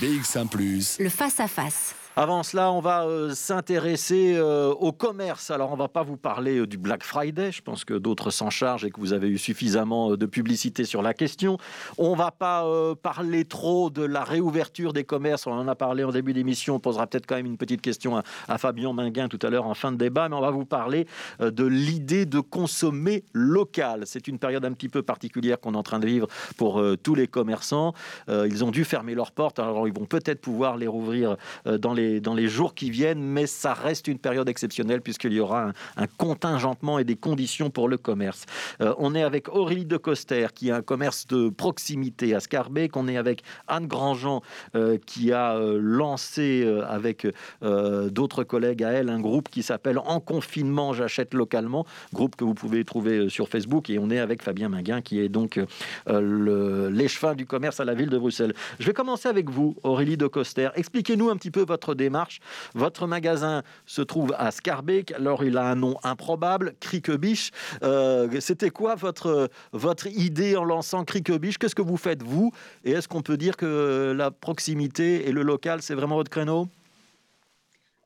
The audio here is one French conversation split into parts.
BX1 ⁇ le face-à-face. Avant cela, on va euh, s'intéresser euh, au commerce. Alors, on va pas vous parler euh, du Black Friday. Je pense que d'autres s'en chargent et que vous avez eu suffisamment de publicité sur la question. On va pas parler trop de la réouverture des commerces. On en a parlé en début d'émission. On posera peut-être quand même une petite question à, à Fabien Minguin tout à l'heure en fin de débat. Mais on va vous parler de l'idée de consommer local. C'est une période un petit peu particulière qu'on est en train de vivre pour tous les commerçants. ils ont dû fermer leurs portes. Alors, ils vont peut-être pouvoir les rouvrir dans les dans les jours qui viennent, mais ça reste une période exceptionnelle puisqu'il y aura un, contingentement et des conditions pour le commerce. Euh, on est avec Aurélie de Coster qui a un commerce de proximité à Scarbeck. On est avec Anne Grandjean euh, qui a euh, lancé avec d'autres collègues à elle un groupe qui s'appelle En confinement, j'achète localement, groupe que vous pouvez trouver sur Facebook. Et on est avec Fabien Minguin qui est donc l'échevin du commerce à la ville de Bruxelles. Je vais commencer avec vous, Aurélie de Coster. Expliquez-nous un petit peu votre démarche. Votre magasin se trouve à Scarbeck. Alors, il a un nom improbable, Criquebiche. Euh, C'était quoi votre, votre idée en lançant Criquebiche? Qu'est-ce que vous faites, vous? Et est-ce qu'on peut dire que la proximité et le local, c'est vraiment votre créneau?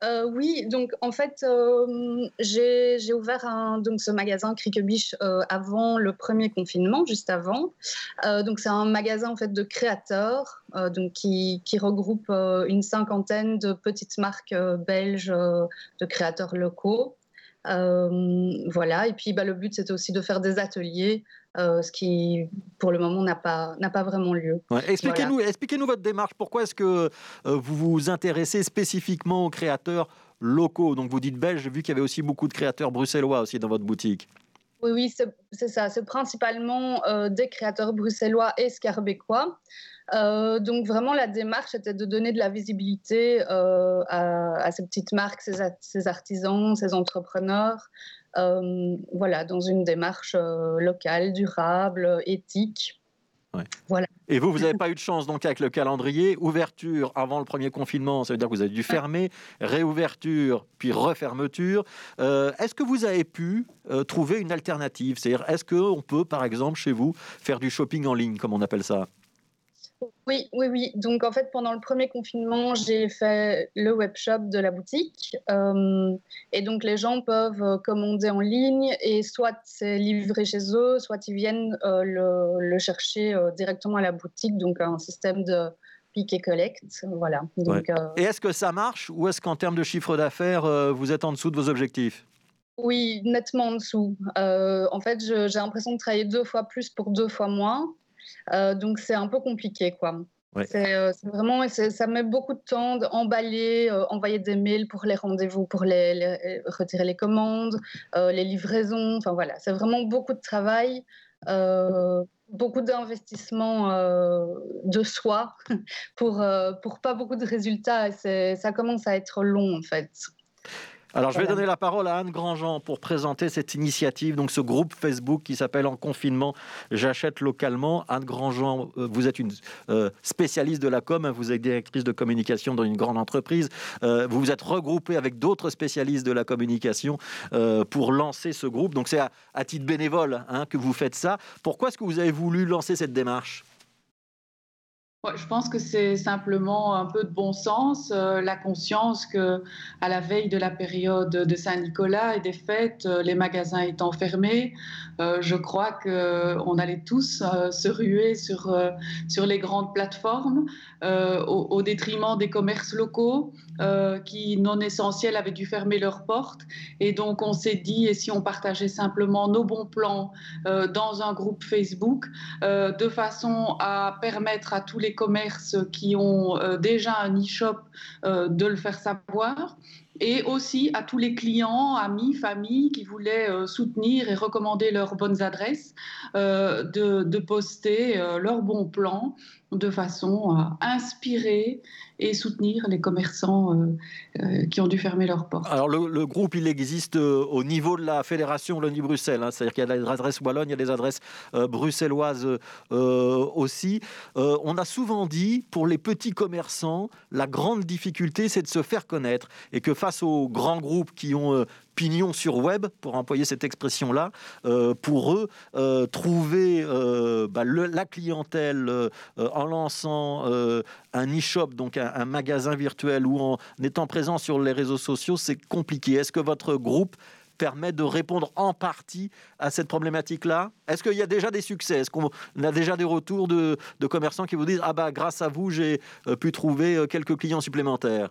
Euh, oui, donc en fait, euh, j'ai ouvert donc, ce magasin Criquebiche euh, avant le premier confinement, juste avant. donc c'est un magasin en fait de créateurs, qui regroupe une cinquantaine de petites marques belges de créateurs locaux. Voilà, et puis bah, le but c'était aussi de faire des ateliers euh, ce qui, pour le moment, n'a pas, n'a pas vraiment lieu. expliquez-nous, expliquez-nous votre démarche. Pourquoi est-ce que euh, vous vous intéressez spécifiquement aux créateurs locaux? Donc, vous dites belge, vu qu'il y avait aussi beaucoup de créateurs bruxellois aussi dans votre boutique. Oui, c'est ça. C'est principalement euh, des créateurs bruxellois et scarbécois. donc vraiment, la démarche était de donner de la visibilité à, ces petites marques, ces, ces, artisans, ces entrepreneurs, euh, voilà, dans une démarche euh, locale, durable, éthique. Voilà. Et vous, vous n'avez pas eu de chance donc avec le calendrier. Ouverture avant le premier confinement, ça veut dire que vous avez dû fermer. Réouverture, puis refermeture. Euh, est-ce que vous avez pu trouver une alternative? C'est-à-dire, est-ce qu'on peut, par exemple, chez vous, faire du shopping en ligne, comme on appelle ça? Oui, oui, oui. Donc en fait, pendant le premier confinement, j'ai fait le webshop de la boutique. Euh, et donc les gens peuvent euh, commander en ligne et soit c'est livré chez eux, soit ils viennent euh, le, chercher directement à la boutique. Donc un système de pick et collect. Voilà. et est-ce que ça marche ou est-ce qu'en termes de chiffre d'affaires, vous êtes en dessous de vos objectifs? Oui, nettement en dessous. en fait, j'ai l'impression de travailler deux fois plus pour deux fois moins. Euh, donc c'est un peu compliqué, quoi. Euh, c'est vraiment, ça met beaucoup de temps d'emballer, euh, envoyer des mails pour les rendez-vous, pour les, retirer les commandes, les livraisons. Enfin voilà, c'est vraiment beaucoup de travail, beaucoup d'investissement de soi pour, pour pas beaucoup de résultats. Ça commence à être long en fait. Alors, je vais donner la parole à Anne Grandjean pour présenter cette initiative, donc ce groupe Facebook qui s'appelle En confinement, j'achète localement. Anne Grandjean, euh, vous êtes une euh, spécialiste de la com, hein, vous êtes directrice de communication dans une grande entreprise. Euh, vous vous êtes regroupée avec d'autres spécialistes de la communication pour lancer ce groupe. Donc, c'est à, titre bénévole hein, que vous faites ça. Pourquoi est-ce que vous avez voulu lancer cette démarche? Je pense que c'est simplement un peu de bon sens, euh, la conscience que, à la veille de la période de Saint-Nicolas et des fêtes, euh, les magasins étant fermés, euh, je crois qu'on allait tous se ruer sur, sur les grandes plateformes au, au, détriment des commerces locaux qui, non essentiels, avaient dû fermer leurs portes. Et donc, on s'est dit, et si on partageait simplement nos bons plans dans un groupe Facebook, de façon à permettre à tous les commerces qui ont euh, déjà un e-shop euh, de le faire savoir. Et aussi à tous les clients, amis, familles qui voulaient euh, soutenir et recommander leurs bonnes adresses, de, de, poster leurs bons plans de façon à inspirer et soutenir les commerçants euh, euh, qui ont dû fermer leurs portes. Alors le, groupe, il existe euh, au niveau de la fédération Wallonie-Bruxelles, hein. c'est-à-dire qu'il y a des adresses wallonnes, il y a des adresses bruxelloises aussi. on a souvent dit, pour les petits commerçants, la grande difficulté, c'est de se faire connaître, et que face aux grands groupes qui ont pignon sur web, pour employer cette expression-là, pour eux, trouver bah, la clientèle en lançant un e-shop, donc un, magasin virtuel, ou en étant présent sur les réseaux sociaux, c'est compliqué. Est-ce que votre groupe permet de répondre en partie à cette problématique-là? Est-ce qu'il y a déjà des succès? Est-ce qu'on a déjà des retours de, commerçants qui vous disent Ah bah grâce à vous, j'ai euh, pu trouver euh, quelques clients supplémentaires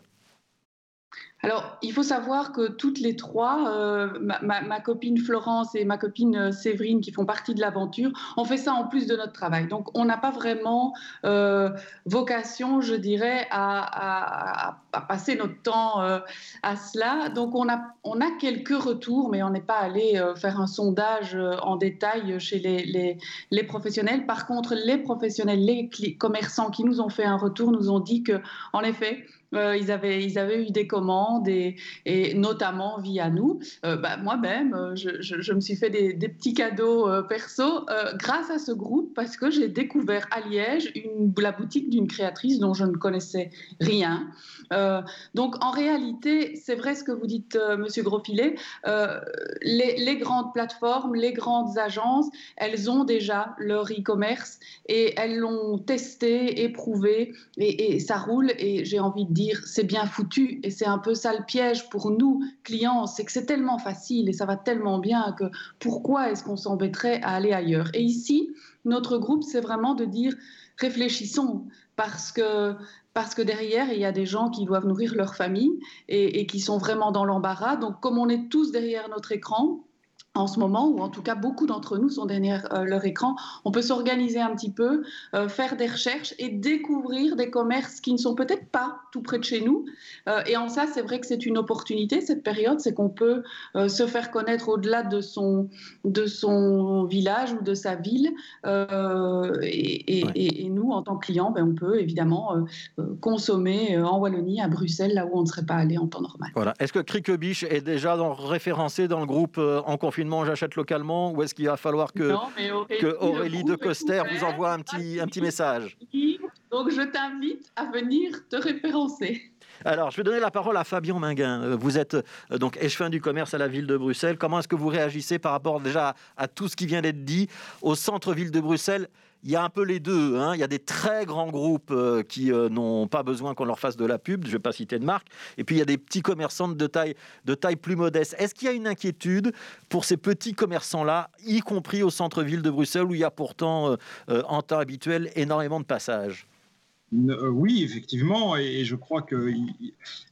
alors, il faut savoir que toutes les trois, euh, ma, copine Florence et ma copine euh, Séverine, qui font partie de l'aventure, on fait ça en plus de notre travail. Donc, on n'a pas vraiment euh, vocation, je dirais, à, passer notre temps à cela. Donc, on a, quelques retours, mais on n'est pas allé faire un sondage en détail chez les, les, les, professionnels. Par contre, les professionnels, les commerçants qui nous ont fait un retour nous ont dit que, en effet, euh, ils, avaient, ils avaient eu des commandes et, et notamment via nous. Euh, bah, moi-même, euh, je, je, me suis fait des, petits cadeaux perso grâce à ce groupe parce que j'ai découvert à Liège la boutique d'une créatrice dont je ne connaissais rien. donc en réalité, c'est vrai ce que vous dites, Monsieur Grosfilet, les, les, grandes plateformes, les grandes agences, elles ont déjà leur e-commerce et elles l'ont testé, éprouvé et, et ça roule. Et j'ai envie de dire c'est bien foutu et c'est un peu ça le piège pour nous clients, c'est que c'est tellement facile et ça va tellement bien que pourquoi est-ce qu'on s'embêterait à aller ailleurs? Et ici, notre groupe, c'est vraiment de dire réfléchissons parce que parce que derrière, il y a des gens qui doivent nourrir leur famille et, et qui sont vraiment dans l'embarras. Donc, comme on est tous derrière notre écran, en ce moment, ou en tout cas beaucoup d'entre nous sont derrière euh, leur écran, on peut s'organiser un petit peu, euh, faire des recherches et découvrir des commerces qui ne sont peut-être pas tout près de chez nous. Euh, et en ça, c'est vrai que c'est une opportunité, cette période, c'est qu'on peut se faire connaître au-delà de son, de son village ou de sa ville. Et, et, nous, en tant que clients, ben, on peut évidemment consommer en Wallonie, à Bruxelles, là où on ne serait pas allé en temps normal. Voilà. Est-ce que Criquebiche est déjà dans, référencé dans le groupe en confinement? J'achète localement ou est-ce qu'il va falloir que, Aurélie, que Aurélie de Coster vous envoie un petit, un petit message Donc je t'invite à venir te référencer. Alors, je vais donner la parole à Fabien Minguin. Euh, vous êtes euh, donc échevin du commerce à la ville de Bruxelles. Comment est-ce que vous réagissez par rapport déjà à tout ce qui vient d'être dit au centre-ville de Bruxelles? Il y a un peu les deux. Hein. Il y a des très grands groupes euh, qui n'ont pas besoin qu'on leur fasse de la pub, je ne vais pas citer de marque. Et puis il y a des petits commerçants de taille, plus modeste. Est-ce qu'il y a une inquiétude pour ces petits commerçants-là, y compris au centre-ville de Bruxelles, où il y a pourtant, en temps habituel, énormément de passages? Oui, effectivement, et, je crois que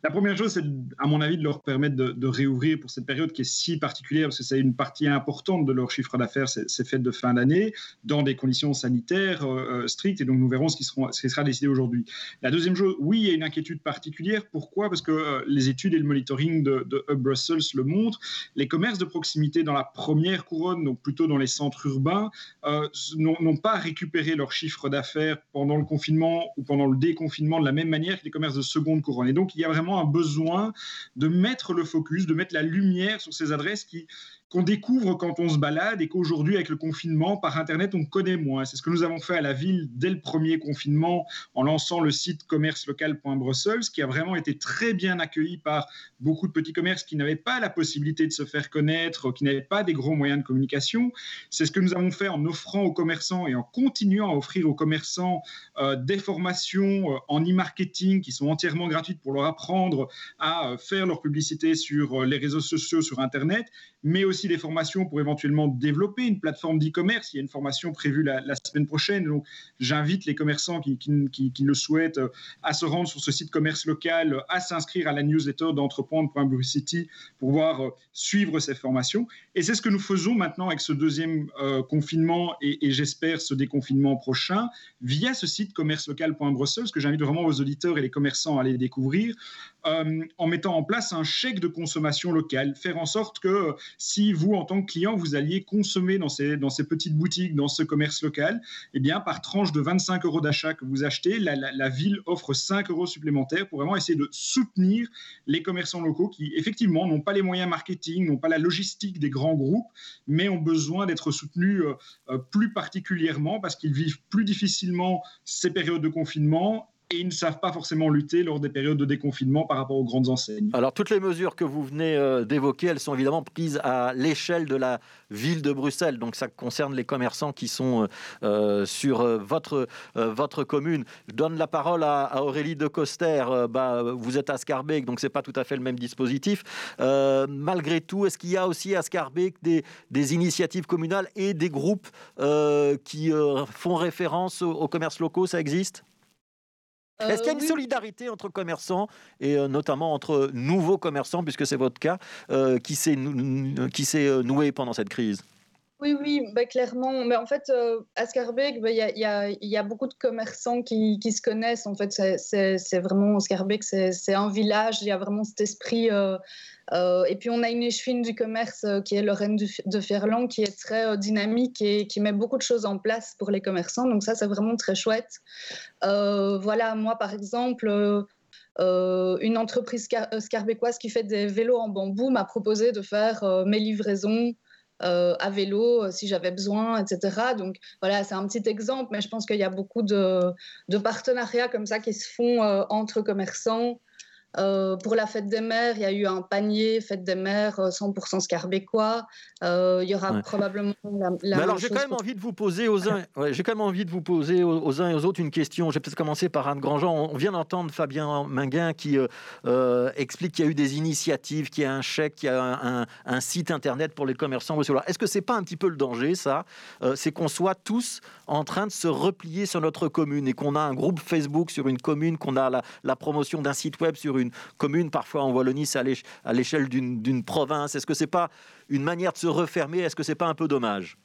la première chose, c'est à mon avis de leur permettre de, réouvrir pour cette période qui est si particulière, parce que c'est une partie importante de leur chiffre d'affaires, ces fêtes de fin d'année, dans des conditions sanitaires euh, euh, strictes, et donc nous verrons ce qui, sera décidé aujourd'hui. La deuxième chose, oui, il y a une inquiétude particulière. Pourquoi? Parce que les études et le monitoring de, Brussels le montrent. Les commerces de proximité dans la première couronne, donc plutôt dans les centres urbains, n'ont pas récupéré leur chiffre d'affaires pendant le confinement ou pendant le déconfinement de la même manière que les commerces de seconde couronne. Et donc, il y a vraiment un besoin de mettre le focus, de mettre la lumière sur ces adresses qui, qu'on découvre quand on se balade et qu'aujourd'hui, avec le confinement, par Internet, on connaît moins. C'est ce que nous avons fait à la ville dès le premier confinement en lançant le site commercelocal.brussels, qui a vraiment été très bien accueilli par beaucoup de petits commerces qui n'avaient pas la possibilité de se faire connaître, qui n'avaient pas des gros moyens de communication. C'est ce que nous avons fait en offrant aux commerçants et en continuant à offrir aux commerçants euh, des formations euh, en e-marketing qui sont entièrement gratuites pour leur apprendre à euh, faire leur publicité sur les réseaux sociaux, sur Internet, mais aussi des formations pour éventuellement développer une plateforme d'e-commerce. Il y a une formation prévue la, semaine prochaine. Donc, j'invite les commerçants qui, le souhaitent euh, à se rendre sur ce site commerce local, à s'inscrire à la newsletter d'entreprendre.bluecity pour pouvoir euh, suivre ces formations. Et c'est ce que nous faisons maintenant avec ce deuxième euh, confinement et, j'espère ce déconfinement prochain via ce site commercelocal.brussels que j'invite vraiment aux auditeurs et les commerçants à aller découvrir en mettant en place un chèque de consommation locale, faire en sorte que si vous, en tant que client, vous alliez consommer dans ces, petites boutiques, dans ce commerce local, eh bien, par tranche de 25 euros d'achat que vous achetez, la, ville offre 5 euros supplémentaires pour vraiment essayer de soutenir les commerçants locaux qui, effectivement, n'ont pas les moyens marketing, n'ont pas la logistique des grands groupes, mais ont besoin d'être soutenus euh, euh, plus particulièrement parce qu'ils vivent plus difficilement ces périodes de confinement et ils ne savent pas forcément lutter lors des périodes de déconfinement par rapport aux grandes enseignes. Alors toutes les mesures que vous venez euh, d'évoquer, elles sont évidemment prises à l'échelle de la ville de Bruxelles, donc ça concerne les commerçants qui sont euh, euh, sur votre, votre commune. Je donne la parole à, Aurélie de Coster. bah, vous êtes à Scarbeck, donc c'est pas tout à fait le même dispositif. malgré tout, est-ce qu'il y a aussi à Scarbeck des, des initiatives communales et des groupes qui font référence aux commerces locaux? Ça existe? Est-ce qu'il y a une solidarité entre commerçants et euh, notamment entre nouveaux commerçants, puisque c'est votre cas, euh, qui s'est euh, noué pendant cette crise? Oui, oui, bah, clairement. Mais en fait, à Scarbeck, bah, il y, a, beaucoup de commerçants qui, se connaissent. En fait, c'est vraiment, Scarbeck, c'est un village. Il y a vraiment cet esprit euh, et puis on a une échevine du commerce euh, qui est Lorraine de Ferland, qui est très euh, dynamique et qui met beaucoup de choses en place pour les commerçants. Donc ça, c'est vraiment très chouette. voilà, moi par exemple. une entreprise scarbécoise qui fait des vélos en bambou m'a proposé de faire mes livraisons à vélo si j'avais besoin, etc. Donc voilà, c'est un petit exemple, mais je pense qu'il y a beaucoup de, partenariats comme ça qui se font entre commerçants. Euh, pour la fête des mères, il y a eu un panier fête des mères 100% euh, scarbécois. Euh, il y aura probablement la, la Mais alors j'ai quand même envie de vous poser aux uns, j'ai quand même envie de vous poser aux, uns et aux autres une question. Je vais peut-être commencer par Anne Grandjean. On vient d'entendre Fabien Minguin qui explique qu'il y a eu des initiatives, qu'il y a un chèque, qu'il y a un, site internet pour les commerçants. Est-ce que c'est pas un petit peu le danger ça C'est qu'on soit tous en train de se replier sur notre commune et qu'on a un groupe Facebook sur une commune, qu'on a la, la promotion d'un site web sur une une commune, parfois en Wallonie, c'est à l'échelle d'une province. Est-ce que c'est pas une manière de se refermer? Est-ce que c'est pas un peu dommage?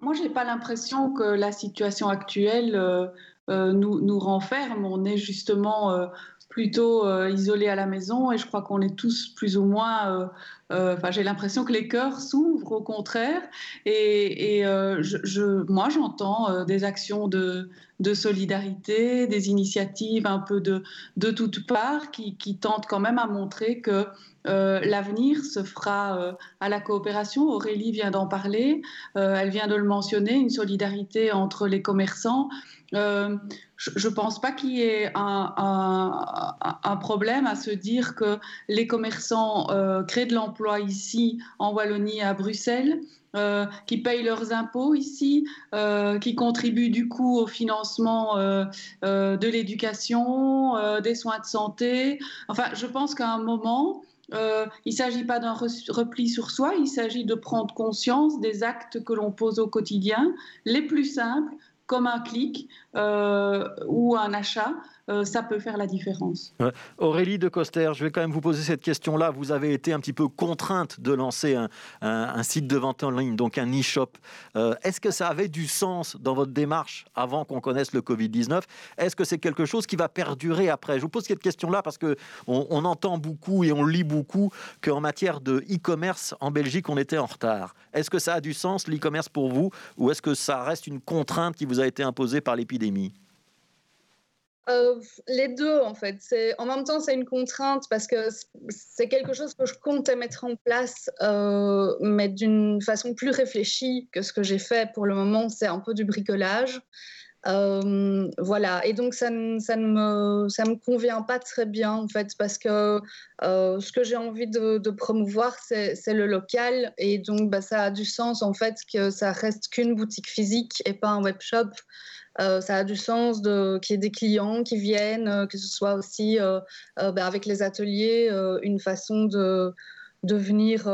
Moi, je n'ai pas l'impression que la situation actuelle euh, euh, nous, renferme. On est justement euh, plutôt isolés à la maison et je crois qu'on est tous plus ou moins Enfin, j'ai l'impression que les cœurs s'ouvrent au contraire. Et, je, moi, j'entends des actions de, solidarité, des initiatives un peu de, de toutes parts qui, tentent quand même à montrer que euh, l'avenir se fera euh, à la coopération. Aurélie vient d'en parler, euh, elle vient de le mentionner, une solidarité entre les commerçants. je ne pense pas qu'il y ait un, problème à se dire que les commerçants créent de l'emploi ici en Wallonie à Bruxelles euh, qui payent leurs impôts ici, euh, qui contribuent du coup au financement euh, de l'éducation, des soins de santé. Enfin, je pense qu'à un moment, il ne s'agit pas d'un repli sur soi, il s'agit de prendre conscience des actes que l'on pose au quotidien, les plus simples, comme un clic ou un achat, euh, ça peut faire la différence. Aurélie de Coster, je vais quand même vous poser cette question-là. Vous avez été un petit peu contrainte de lancer un, site de vente en ligne, donc un e-shop. Euh, est-ce que ça avait du sens dans votre démarche avant qu'on connaisse le Covid-19 Est-ce que c'est quelque chose qui va perdurer après? Je vous pose cette question-là parce qu'on on entend beaucoup et on lit beaucoup qu'en matière de e-commerce, en Belgique, on était en retard. Est-ce que ça a du sens, l'e-commerce, pour vous Ou est-ce que ça reste une contrainte qui vous a été imposée par l'épidémie? Euh, les deux, en fait. En même temps, c'est une contrainte parce que c'est quelque chose que je comptais mettre en place, euh, mais d'une façon plus réfléchie que ce que j'ai fait pour le moment. C'est un peu du bricolage. Euh, voilà, et donc ça ne, ça, ne me, ça me convient pas très bien en fait, parce que ce que j'ai envie de, promouvoir, c'est le local, et donc bah, ça a du sens en fait que ça reste qu'une boutique physique et pas un web shop. Euh, ça a du sens qu'il y ait des clients qui viennent, euh, que ce soit aussi euh, ben, avec les ateliers une façon de, de venir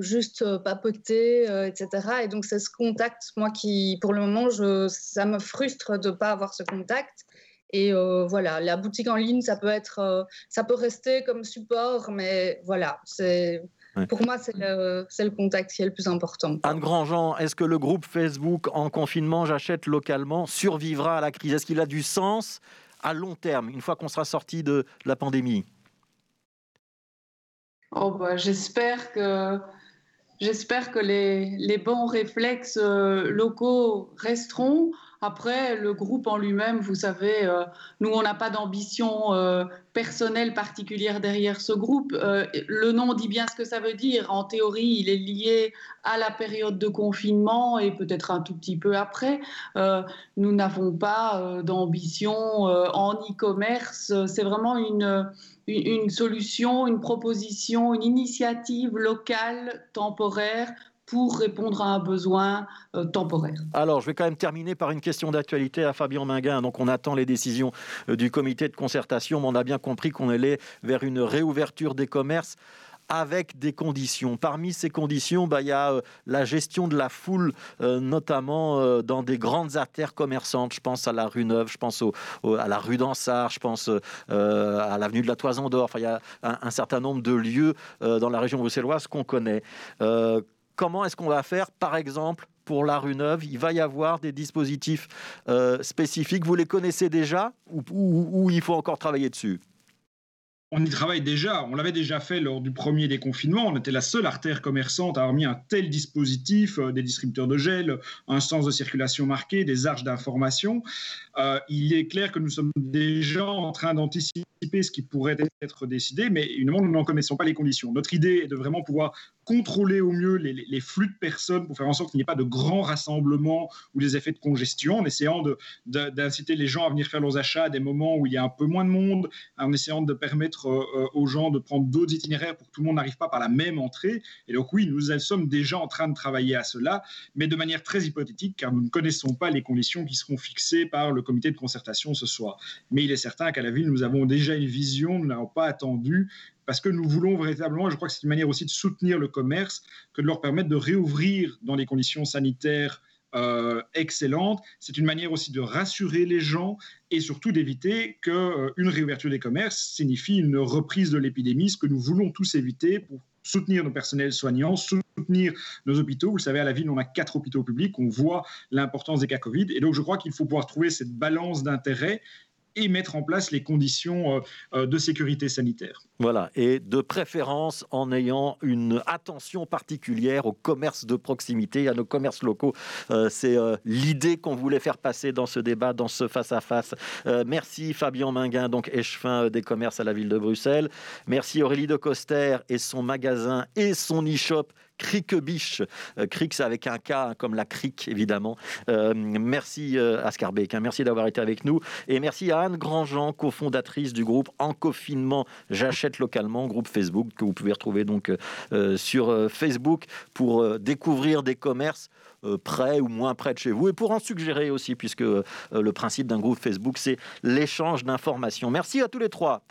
juste papoter, etc. Et donc c'est ce contact, moi qui, pour le moment, ça me frustre de ne pas avoir ce contact. Et voilà, la boutique en ligne, ça peut être, ça peut rester comme support, mais voilà, c'est pour moi, c'est le, contact qui est le plus important. Anne Grandjean, est-ce que le groupe Facebook en confinement, j'achète localement, survivra à la crise? Est-ce qu'il a du sens à long terme, une fois qu'on sera sorti de la pandémie? Oh bah, J'espère que, j'espère que les, les, bons réflexes euh, locaux resteront. Après, le groupe en lui-même, vous savez, euh, nous, on n'a pas d'ambition euh, personnelle particulière derrière ce groupe. Euh, le nom dit bien ce que ça veut dire. En théorie, il est lié à la période de confinement et peut-être un tout petit peu après. nous n'avons pas d'ambition en e-commerce. C'est vraiment une, une solution, une proposition, une initiative locale, temporaire pour répondre à un besoin euh, temporaire. Alors, je vais quand même terminer par une question d'actualité à Fabien Minguin. Donc, on attend les décisions euh, du comité de concertation, mais on a bien compris qu'on allait vers une réouverture des commerces avec des conditions. Parmi ces conditions, bah, il y a euh, la gestion de la foule, notamment dans des grandes artères commerçantes. Je pense à la rue Neuve, je pense à la rue d'Ansart, je pense à l'avenue de la Toison d'Or. Enfin, il y a un, un, certain nombre de lieux dans la région bruxelloise qu'on connaît comment est-ce qu'on va faire, par exemple, pour la rue Neuve Il va y avoir des dispositifs euh, spécifiques. Vous les connaissez déjà ou, il faut encore travailler dessus? On y travaille déjà. On l'avait déjà fait lors du premier déconfinement. On était la seule artère commerçante à avoir mis un tel dispositif, euh, des distributeurs de gel, un sens de circulation marqué, des arches d'information. Euh, il est clair que nous sommes déjà en train d'anticiper ce qui pourrait être décidé, mais évidemment, nous n'en connaissons pas les conditions. Notre idée est de vraiment pouvoir contrôler au mieux les, flux de personnes pour faire en sorte qu'il n'y ait pas de grands rassemblements ou des effets de congestion, en essayant d'inciter les gens à venir faire leurs achats à des moments où il y a un peu moins de monde, en essayant de permettre euh, euh, aux gens de prendre d'autres itinéraires pour que tout le monde n'arrive pas par la même entrée. Et donc oui, nous sommes déjà en train de travailler à cela, mais de manière très hypothétique, car nous ne connaissons pas les conditions qui seront fixées par le comité de concertation ce soir. Mais il est certain qu'à la ville, nous avons déjà une vision, nous n'avons pas attendu parce que nous voulons véritablement, je crois que c'est une manière aussi de soutenir le commerce, que de leur permettre de réouvrir dans les conditions sanitaires euh, excellentes. C'est une manière aussi de rassurer les gens et surtout d'éviter qu'une euh, réouverture des commerces signifie une reprise de l'épidémie, ce que nous voulons tous éviter pour soutenir nos personnels soignants, soutenir nos hôpitaux. Vous savez, à la ville, on a quatre hôpitaux publics, on voit l'importance des cas Covid. Et donc, je crois qu'il faut pouvoir trouver cette balance d'intérêt et mettre en place les conditions euh, euh, de sécurité sanitaire. Voilà, et de préférence en ayant une attention particulière au commerce de proximité, à nos commerces locaux. Euh, c'est l'idée qu'on voulait faire passer dans ce débat, dans ce face-à-face. merci Fabien Minguin, donc échevin des commerces à la ville de Bruxelles. Merci Aurélie de Coster et son magasin et son e-shop Criquebiche. Euh, Cric, avec un K, hein, comme la crique, évidemment. Euh, merci euh, Ascar Beck, merci d'avoir été avec nous. Et merci à Anne Grandjean, cofondatrice du groupe En confinement, j'achète localement, groupe Facebook que vous pouvez retrouver donc sur Facebook pour découvrir des commerces près ou moins près de chez vous et pour en suggérer aussi, puisque le principe d'un groupe Facebook, c'est l'échange d'informations. Merci à tous les trois.